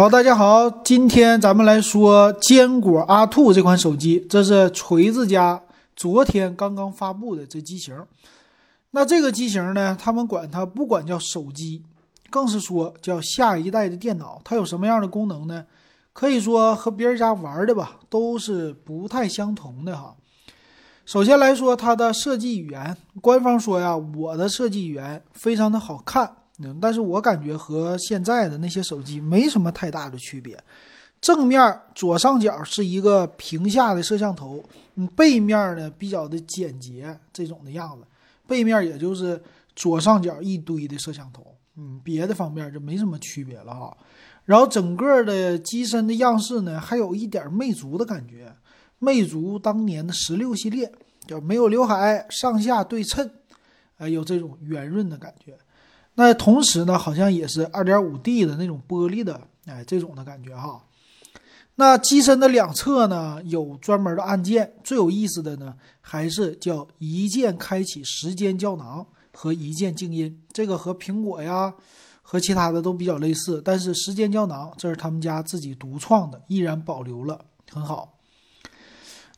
好，大家好，今天咱们来说坚果阿兔这款手机，这是锤子家昨天刚刚发布的这机型。那这个机型呢，他们管它不管叫手机，更是说叫下一代的电脑。它有什么样的功能呢？可以说和别人家玩的吧，都是不太相同的哈。首先来说它的设计语言，官方说呀，我的设计语言非常的好看。但是我感觉和现在的那些手机没什么太大的区别。正面左上角是一个屏下的摄像头，嗯，背面呢比较的简洁，这种的样子。背面也就是左上角一堆的摄像头，嗯，别的方面就没什么区别了哈。然后整个的机身的样式呢，还有一点魅族的感觉，魅族当年的十六系列，就没有刘海，上下对称，呃，有这种圆润的感觉。那同时呢，好像也是二点五 D 的那种玻璃的，哎，这种的感觉哈。那机身的两侧呢，有专门的按键。最有意思的呢，还是叫一键开启时间胶囊和一键静音。这个和苹果呀，和其他的都比较类似。但是时间胶囊这是他们家自己独创的，依然保留了，很好。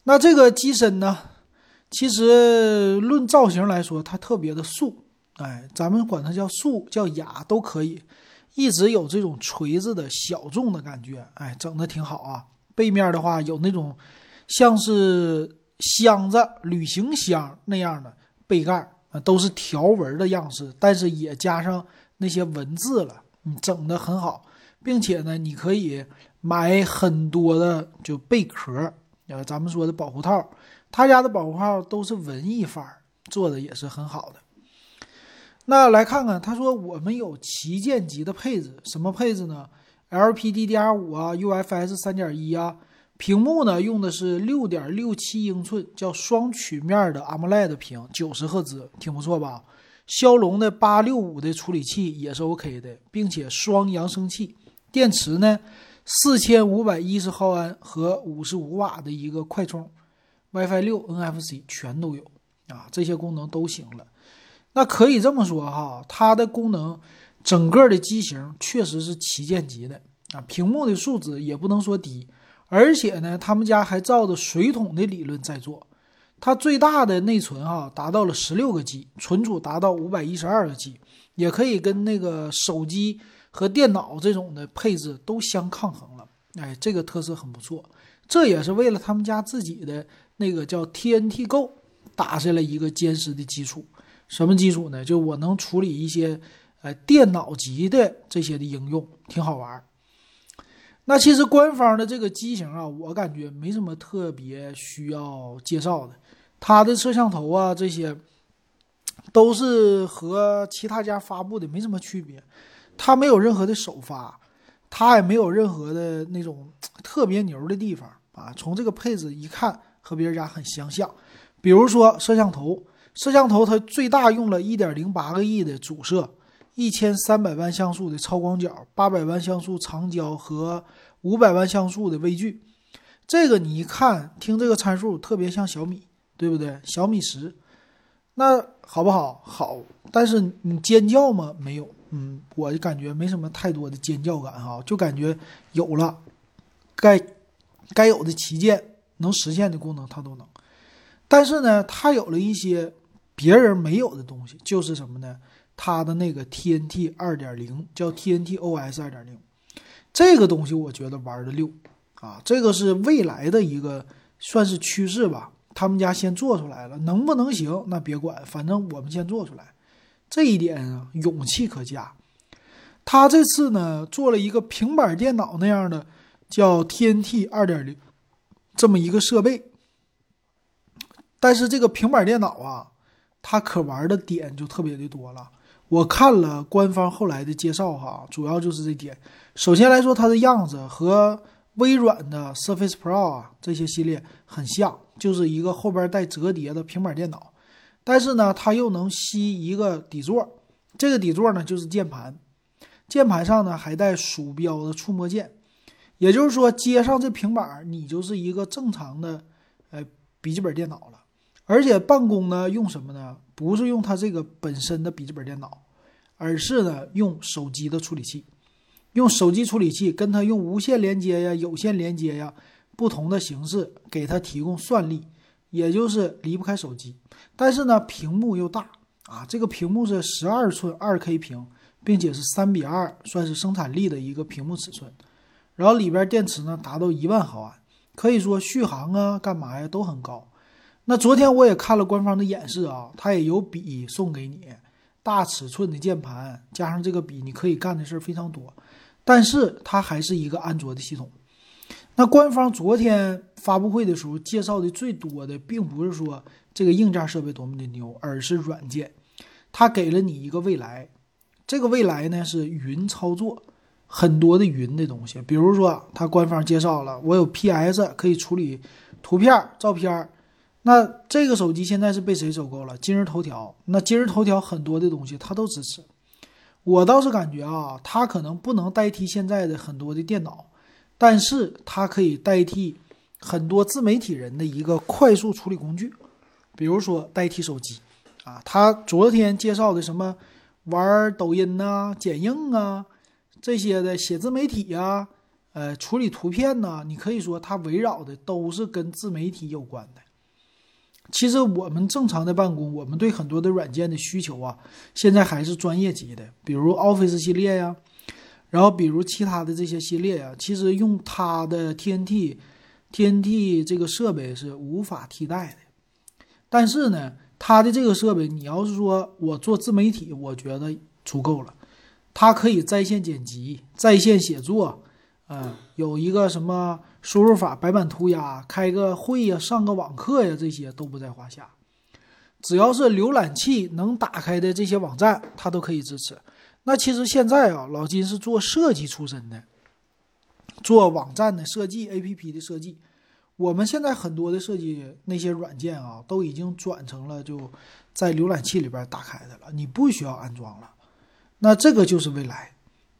那这个机身呢，其实论造型来说，它特别的素。哎，咱们管它叫素叫雅都可以，一直有这种锤子的小众的感觉，哎，整的挺好啊。背面的话有那种像是箱子、旅行箱那样的背盖啊，都是条纹的样式，但是也加上那些文字了，嗯，整的很好，并且呢，你可以买很多的就贝壳，呃，咱们说的保护套，他家的保护套都是文艺范儿，做的也是很好的。那来看看，他说我们有旗舰级的配置，什么配置呢？LPDDR5 啊，UFS 3.1啊，屏幕呢用的是6.67英寸，叫双曲面的 AMOLED 屏九十赫兹，挺不错吧？骁龙的865的处理器也是 OK 的，并且双扬声器，电池呢4510毫安和55瓦的一个快充，WiFi 6、NFC 全都有啊，这些功能都行了。那可以这么说哈，它的功能，整个的机型确实是旗舰级的啊。屏幕的素质也不能说低，而且呢，他们家还照着水桶的理论在做。它最大的内存哈达到了十六个 G，存储达到五百一十二个 G，也可以跟那个手机和电脑这种的配置都相抗衡了。哎，这个特色很不错，这也是为了他们家自己的那个叫 TNT Go 打下了一个坚实的基础。什么基础呢？就我能处理一些，呃，电脑级的这些的应用，挺好玩儿。那其实官方的这个机型啊，我感觉没什么特别需要介绍的。它的摄像头啊，这些都是和其他家发布的没什么区别。它没有任何的首发，它也没有任何的那种特别牛的地方啊。从这个配置一看，和别人家很相像。比如说摄像头。摄像头它最大用了一点零八个亿的主摄，一千三百万像素的超广角，八百万像素长焦和五百万像素的微距。这个你一看听这个参数特别像小米，对不对？小米十，那好不好？好，但是你尖叫吗？没有，嗯，我就感觉没什么太多的尖叫感哈，就感觉有了该该有的旗舰能实现的功能它都能，但是呢，它有了一些。别人没有的东西就是什么呢？它的那个 TNT 二点零叫 TNT OS 二点零，这个东西我觉得玩的溜啊，这个是未来的一个算是趋势吧。他们家先做出来了，能不能行那别管，反正我们先做出来，这一点啊勇气可嘉。他这次呢做了一个平板电脑那样的叫 TNT 二点零这么一个设备，但是这个平板电脑啊。它可玩的点就特别的多了。我看了官方后来的介绍，哈，主要就是这点。首先来说，它的样子和微软的 Surface Pro 啊这些系列很像，就是一个后边带折叠的平板电脑。但是呢，它又能吸一个底座，这个底座呢就是键盘，键盘上呢还带鼠标的触摸键。也就是说，接上这平板，你就是一个正常的呃笔记本电脑了。而且办公呢，用什么呢？不是用它这个本身的笔记本电脑，而是呢用手机的处理器。用手机处理器跟它用无线连接呀、有线连接呀，不同的形式给它提供算力，也就是离不开手机。但是呢，屏幕又大啊，这个屏幕是十二寸二 K 屏，并且是三比二，算是生产力的一个屏幕尺寸。然后里边电池呢达到一万毫安，可以说续航啊、干嘛呀都很高。那昨天我也看了官方的演示啊，它也有笔送给你，大尺寸的键盘加上这个笔，你可以干的事儿非常多。但是它还是一个安卓的系统。那官方昨天发布会的时候介绍的最多的，并不是说这个硬件设备多么的牛，而是软件。它给了你一个未来，这个未来呢是云操作，很多的云的东西。比如说，它官方介绍了，我有 PS 可以处理图片、照片。那这个手机现在是被谁收购了？今日头条。那今日头条很多的东西它都支持。我倒是感觉啊，它可能不能代替现在的很多的电脑，但是它可以代替很多自媒体人的一个快速处理工具，比如说代替手机啊。他昨天介绍的什么玩抖音呐、剪映啊这些的写自媒体呀，呃，处理图片呐，你可以说它围绕的都是跟自媒体有关的。其实我们正常的办公，我们对很多的软件的需求啊，现在还是专业级的，比如 Office 系列呀，然后比如其他的这些系列呀，其实用它的 TNT，TNT 这个设备是无法替代的。但是呢，它的这个设备，你要是说我做自媒体，我觉得足够了，它可以在线剪辑、在线写作，嗯，有一个什么。输入法白板涂鸦，开个会呀，上个网课呀，这些都不在话下。只要是浏览器能打开的这些网站，它都可以支持。那其实现在啊，老金是做设计出身的，做网站的设计、APP 的设计。我们现在很多的设计那些软件啊，都已经转成了就在浏览器里边打开的了，你不需要安装了。那这个就是未来。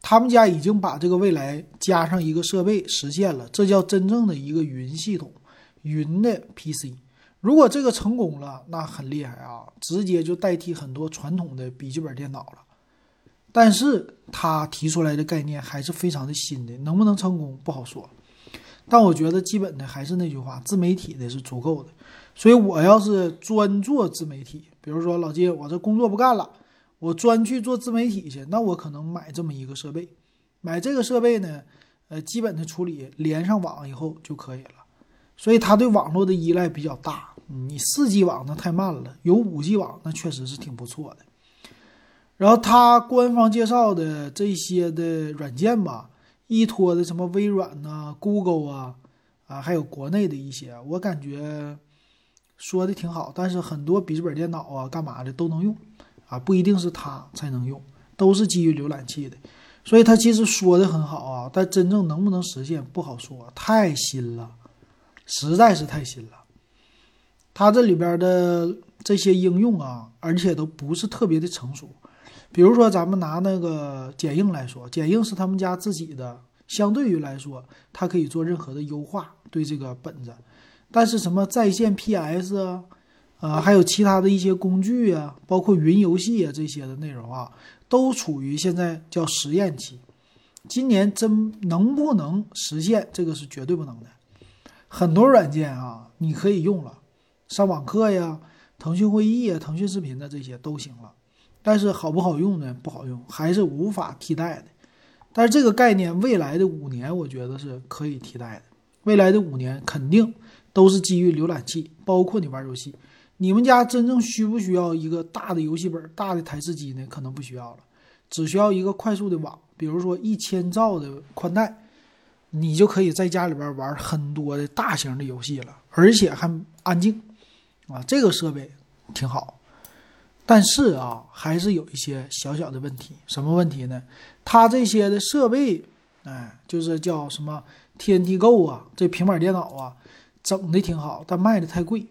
他们家已经把这个未来加上一个设备实现了，这叫真正的一个云系统，云的 PC。如果这个成功了，那很厉害啊，直接就代替很多传统的笔记本电脑了。但是他提出来的概念还是非常的新的，能不能成功不好说。但我觉得基本的还是那句话，自媒体的是足够的。所以我要是专做自媒体，比如说老金，我这工作不干了。我专去做自媒体去，那我可能买这么一个设备，买这个设备呢，呃，基本的处理连上网以后就可以了。所以它对网络的依赖比较大。你四 G 网那太慢了，有五 G 网那确实是挺不错的。然后它官方介绍的这些的软件吧，依托的什么微软呐、Google 啊，啊，还有国内的一些，我感觉说的挺好。但是很多笔记本电脑啊，干嘛的都能用。啊，不一定是它才能用，都是基于浏览器的，所以它其实说的很好啊，但真正能不能实现不好说，太新了，实在是太新了。它这里边的这些应用啊，而且都不是特别的成熟。比如说，咱们拿那个剪映来说，剪映是他们家自己的，相对于来说，它可以做任何的优化，对这个本子。但是什么在线 PS 啊？呃，还有其他的一些工具啊，包括云游戏啊这些的内容啊，都处于现在叫实验期。今年真能不能实现，这个是绝对不能的。很多软件啊，你可以用了，上网课呀、腾讯会议啊、腾讯视频的这些都行了。但是好不好用呢？不好用，还是无法替代的。但是这个概念，未来的五年，我觉得是可以替代的。未来的五年肯定都是基于浏览器，包括你玩游戏。你们家真正需不需要一个大的游戏本、大的台式机呢？可能不需要了，只需要一个快速的网，比如说一千兆的宽带，你就可以在家里边玩很多的大型的游戏了，而且还安静啊！这个设备挺好，但是啊，还是有一些小小的问题。什么问题呢？它这些的设备，哎，就是叫什么 TNT Go 啊，这平板电脑啊，整的挺好，但卖的太贵。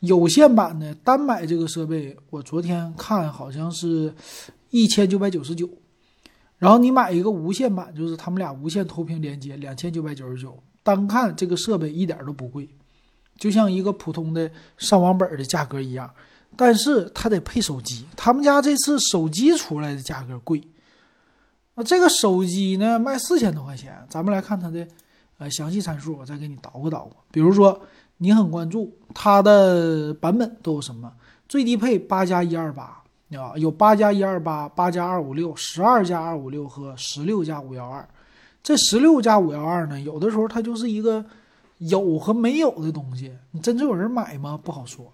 有线版的单买这个设备，我昨天看好像是一千九百九十九，然后你买一个无线版，就是他们俩无线投屏连接，两千九百九十九。单看这个设备一点都不贵，就像一个普通的上网本的价格一样，但是它得配手机，他们家这次手机出来的价格贵，那这个手机呢，卖四千多块钱，咱们来看它的呃详细参数，我再给你捣鼓捣鼓。比如说，你很关注它的版本都有什么？最低配八加一二八啊，有八加一二八、八加二五六、十二加二五六和十六加五幺二。这十六加五幺二呢，有的时候它就是一个有和没有的东西，你真正有人买吗？不好说。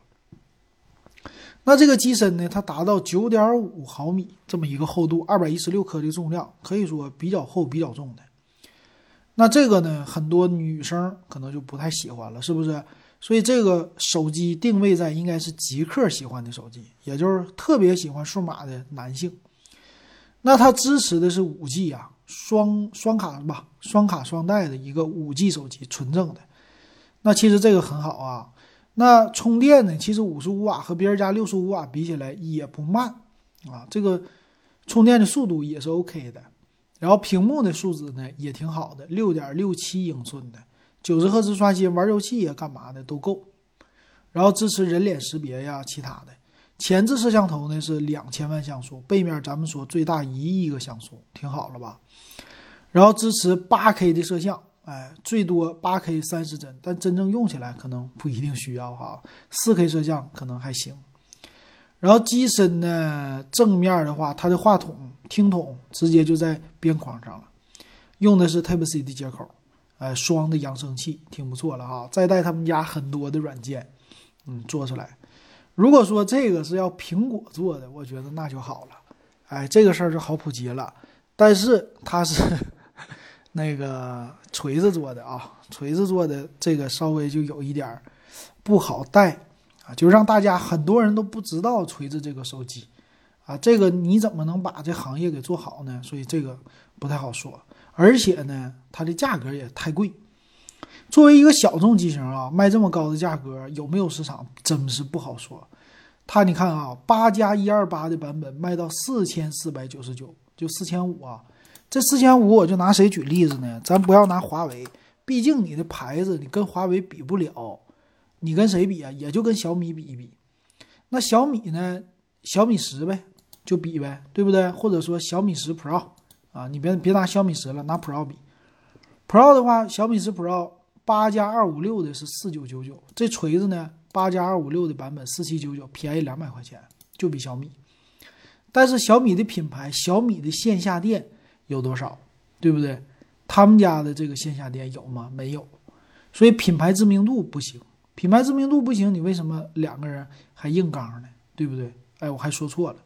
那这个机身呢，它达到九点五毫米这么一个厚度，二百一十六克的重量，可以说比较厚、比较重的。那这个呢，很多女生可能就不太喜欢了，是不是？所以这个手机定位在应该是极客喜欢的手机，也就是特别喜欢数码的男性。那它支持的是五 G 啊，双双卡吧，双卡双待的一个五 G 手机，纯正的。那其实这个很好啊。那充电呢？其实五十五瓦和别人家六十五瓦比起来也不慢啊，这个充电的速度也是 OK 的。然后屏幕的素质呢也挺好的，六点六七英寸的，九十赫兹刷新，玩游戏呀干嘛的都够。然后支持人脸识别呀，其他的。前置摄像头呢是两千万像素，背面咱们说最大一亿个像素，挺好了吧？然后支持八 K 的摄像。哎，最多八 K 三十帧，但真正用起来可能不一定需要哈。四 K 摄像可能还行。然后机身呢，正面的话，它的话筒、听筒直接就在边框上了，用的是 Type C 的接口，哎，双的扬声器，挺不错了哈。再带他们家很多的软件，嗯，做出来。如果说这个是要苹果做的，我觉得那就好了，哎，这个事儿就好普及了。但是它是。那个锤子做的啊，锤子做的这个稍微就有一点不好带啊，就让大家很多人都不知道锤子这个手机啊，这个你怎么能把这行业给做好呢？所以这个不太好说，而且呢，它的价格也太贵。作为一个小众机型啊，卖这么高的价格有没有市场，真是不好说。它你看啊，八加一二八的版本卖到四千四百九十九，就四千五啊。这四千五，我就拿谁举例子呢？咱不要拿华为，毕竟你的牌子你跟华为比不了，你跟谁比啊？也就跟小米比一比。那小米呢？小米十呗，就比呗，对不对？或者说小米十 Pro 啊，你别别拿小米十了，拿 Pro 比。Pro 的话，小米十 Pro 八加二五六的是四九九九，这锤子呢，八加二五六的版本四七九九，便宜两百块钱，就比小米。但是小米的品牌，小米的线下店。有多少，对不对？他们家的这个线下店有吗？没有，所以品牌知名度不行。品牌知名度不行，你为什么两个人还硬刚呢？对不对？哎，我还说错了，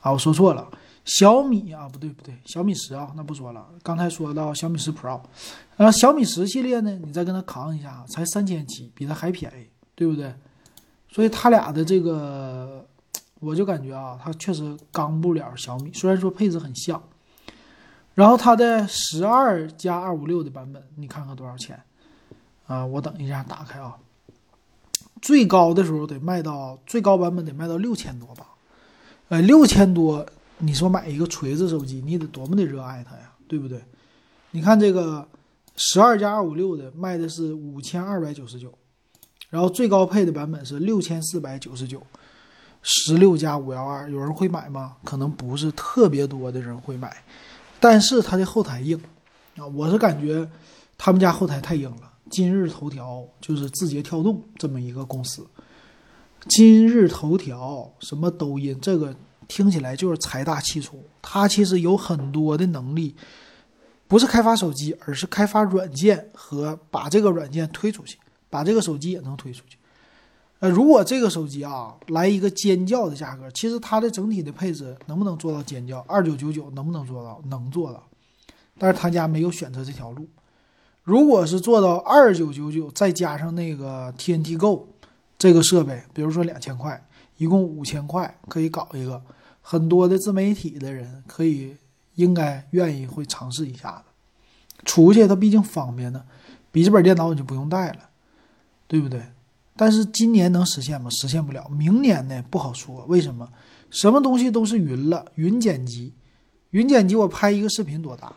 啊，我说错了，小米啊，不对不对，小米十啊，那不说了。刚才说到小米十 Pro，然后小米十系列呢，你再跟他扛一下，才三千七，比它还便宜，对不对？所以他俩的这个，我就感觉啊，它确实刚不了小米，虽然说配置很像。然后它的十二加二五六的版本，你看看多少钱？啊，我等一下打开啊。最高的时候得卖到最高版本得卖到六千多吧？呃，六千多，你说买一个锤子手机，你得多么的热爱它呀，对不对？你看这个十二加二五六的卖的是五千二百九十九，然后最高配的版本是六千四百九十九，十六加五幺二，有人会买吗？可能不是特别多的人会买。但是它的后台硬啊，我是感觉他们家后台太硬了。今日头条就是字节跳动这么一个公司，今日头条什么抖音，这个听起来就是财大气粗。它其实有很多的能力，不是开发手机，而是开发软件和把这个软件推出去，把这个手机也能推出去。呃，如果这个手机啊来一个尖叫的价格，其实它的整体的配置能不能做到尖叫？二九九九能不能做到？能做到，但是他家没有选择这条路。如果是做到二九九九，再加上那个 TNT Go 这个设备，比如说两千块，一共五千块可以搞一个，很多的自媒体的人可以应该愿意会尝试一下子。出去它毕竟方便呢，笔记本电脑你就不用带了，对不对？但是今年能实现吗？实现不了。明年呢？不好说。为什么？什么东西都是云了，云剪辑，云剪辑我拍一个视频多大？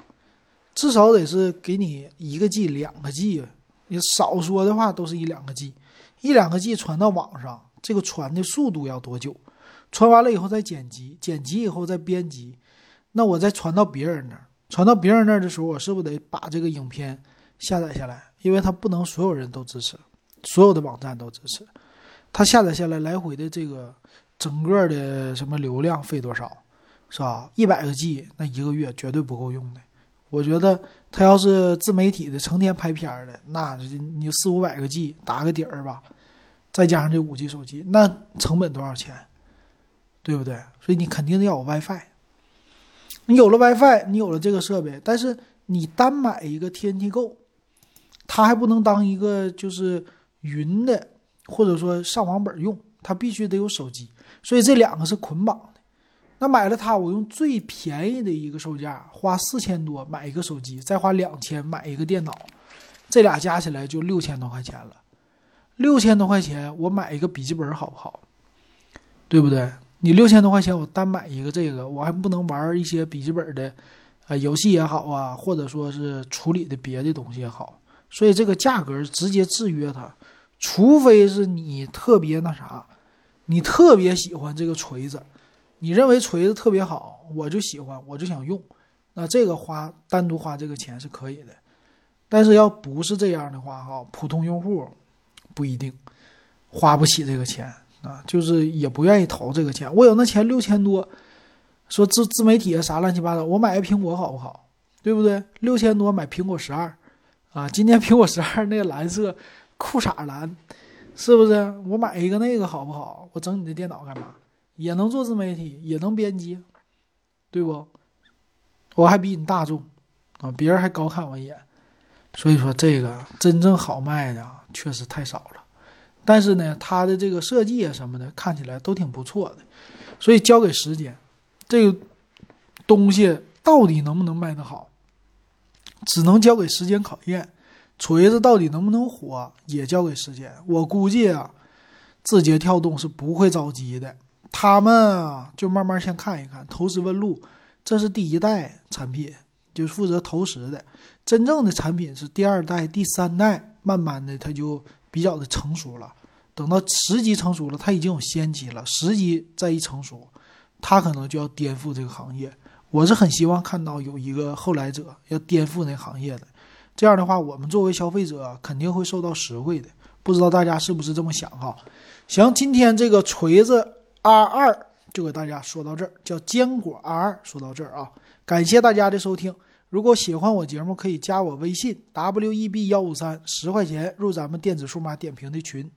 至少得是给你一个 G、两个 G，你少说的话都是一两个 G，一两个 G 传到网上，这个传的速度要多久？传完了以后再剪辑，剪辑以后再编辑，那我再传到别人那儿，传到别人那儿的时候，我是不是得把这个影片下载下来？因为它不能所有人都支持，所有的网站都支持。它下载下来来回的这个整个的什么流量费多少，是吧？一百个 G，那一个月绝对不够用的。我觉得他要是自媒体的，成天拍片的，那你四五百个 G 打个底儿吧，再加上这五 G 手机，那成本多少钱？对不对？所以你肯定得要有 WiFi。你有了 WiFi，你有了这个设备，但是你单买一个 TNT Go，它还不能当一个就是云的，或者说上网本用，它必须得有手机，所以这两个是捆绑。那买了它，我用最便宜的一个售价，花四千多买一个手机，再花两千买一个电脑，这俩加起来就六千多块钱了。六千多块钱，我买一个笔记本好不好？对不对？你六千多块钱，我单买一个这个，我还不能玩一些笔记本的，呃，游戏也好啊，或者说是处理的别的东西也好。所以这个价格直接制约它，除非是你特别那啥，你特别喜欢这个锤子。你认为锤子特别好，我就喜欢，我就想用，那这个花单独花这个钱是可以的。但是要不是这样的话，哈，普通用户不一定花不起这个钱啊，就是也不愿意投这个钱。我有那钱六千多，说自自媒体啊啥乱七八糟，我买个苹果好不好？对不对？六千多买苹果十二啊，今年苹果十二那个蓝色酷傻蓝，是不是？我买一个那个好不好？我整你的电脑干嘛？也能做自媒体，也能编辑，对不？我还比你大众啊，别人还高看我一眼。所以说，这个真正好卖的确实太少了。但是呢，它的这个设计啊什么的，看起来都挺不错的。所以交给时间，这个东西到底能不能卖得好，只能交给时间考验。锤子到底能不能火，也交给时间。我估计啊，字节跳动是不会着急的。他们啊，就慢慢先看一看，投石问路，这是第一代产品，就是负责投石的。真正的产品是第二代、第三代，慢慢的它就比较的成熟了。等到十级成熟了，它已经有先机了。十级再一成熟，它可能就要颠覆这个行业。我是很希望看到有一个后来者要颠覆那行业的，这样的话，我们作为消费者肯定会受到实惠的。不知道大家是不是这么想哈？行，今天这个锤子。R 二就给大家说到这儿，叫坚果 R 二，说到这儿啊，感谢大家的收听。如果喜欢我节目，可以加我微信 W E B 幺五三，十块钱入咱们电子数码点评的群。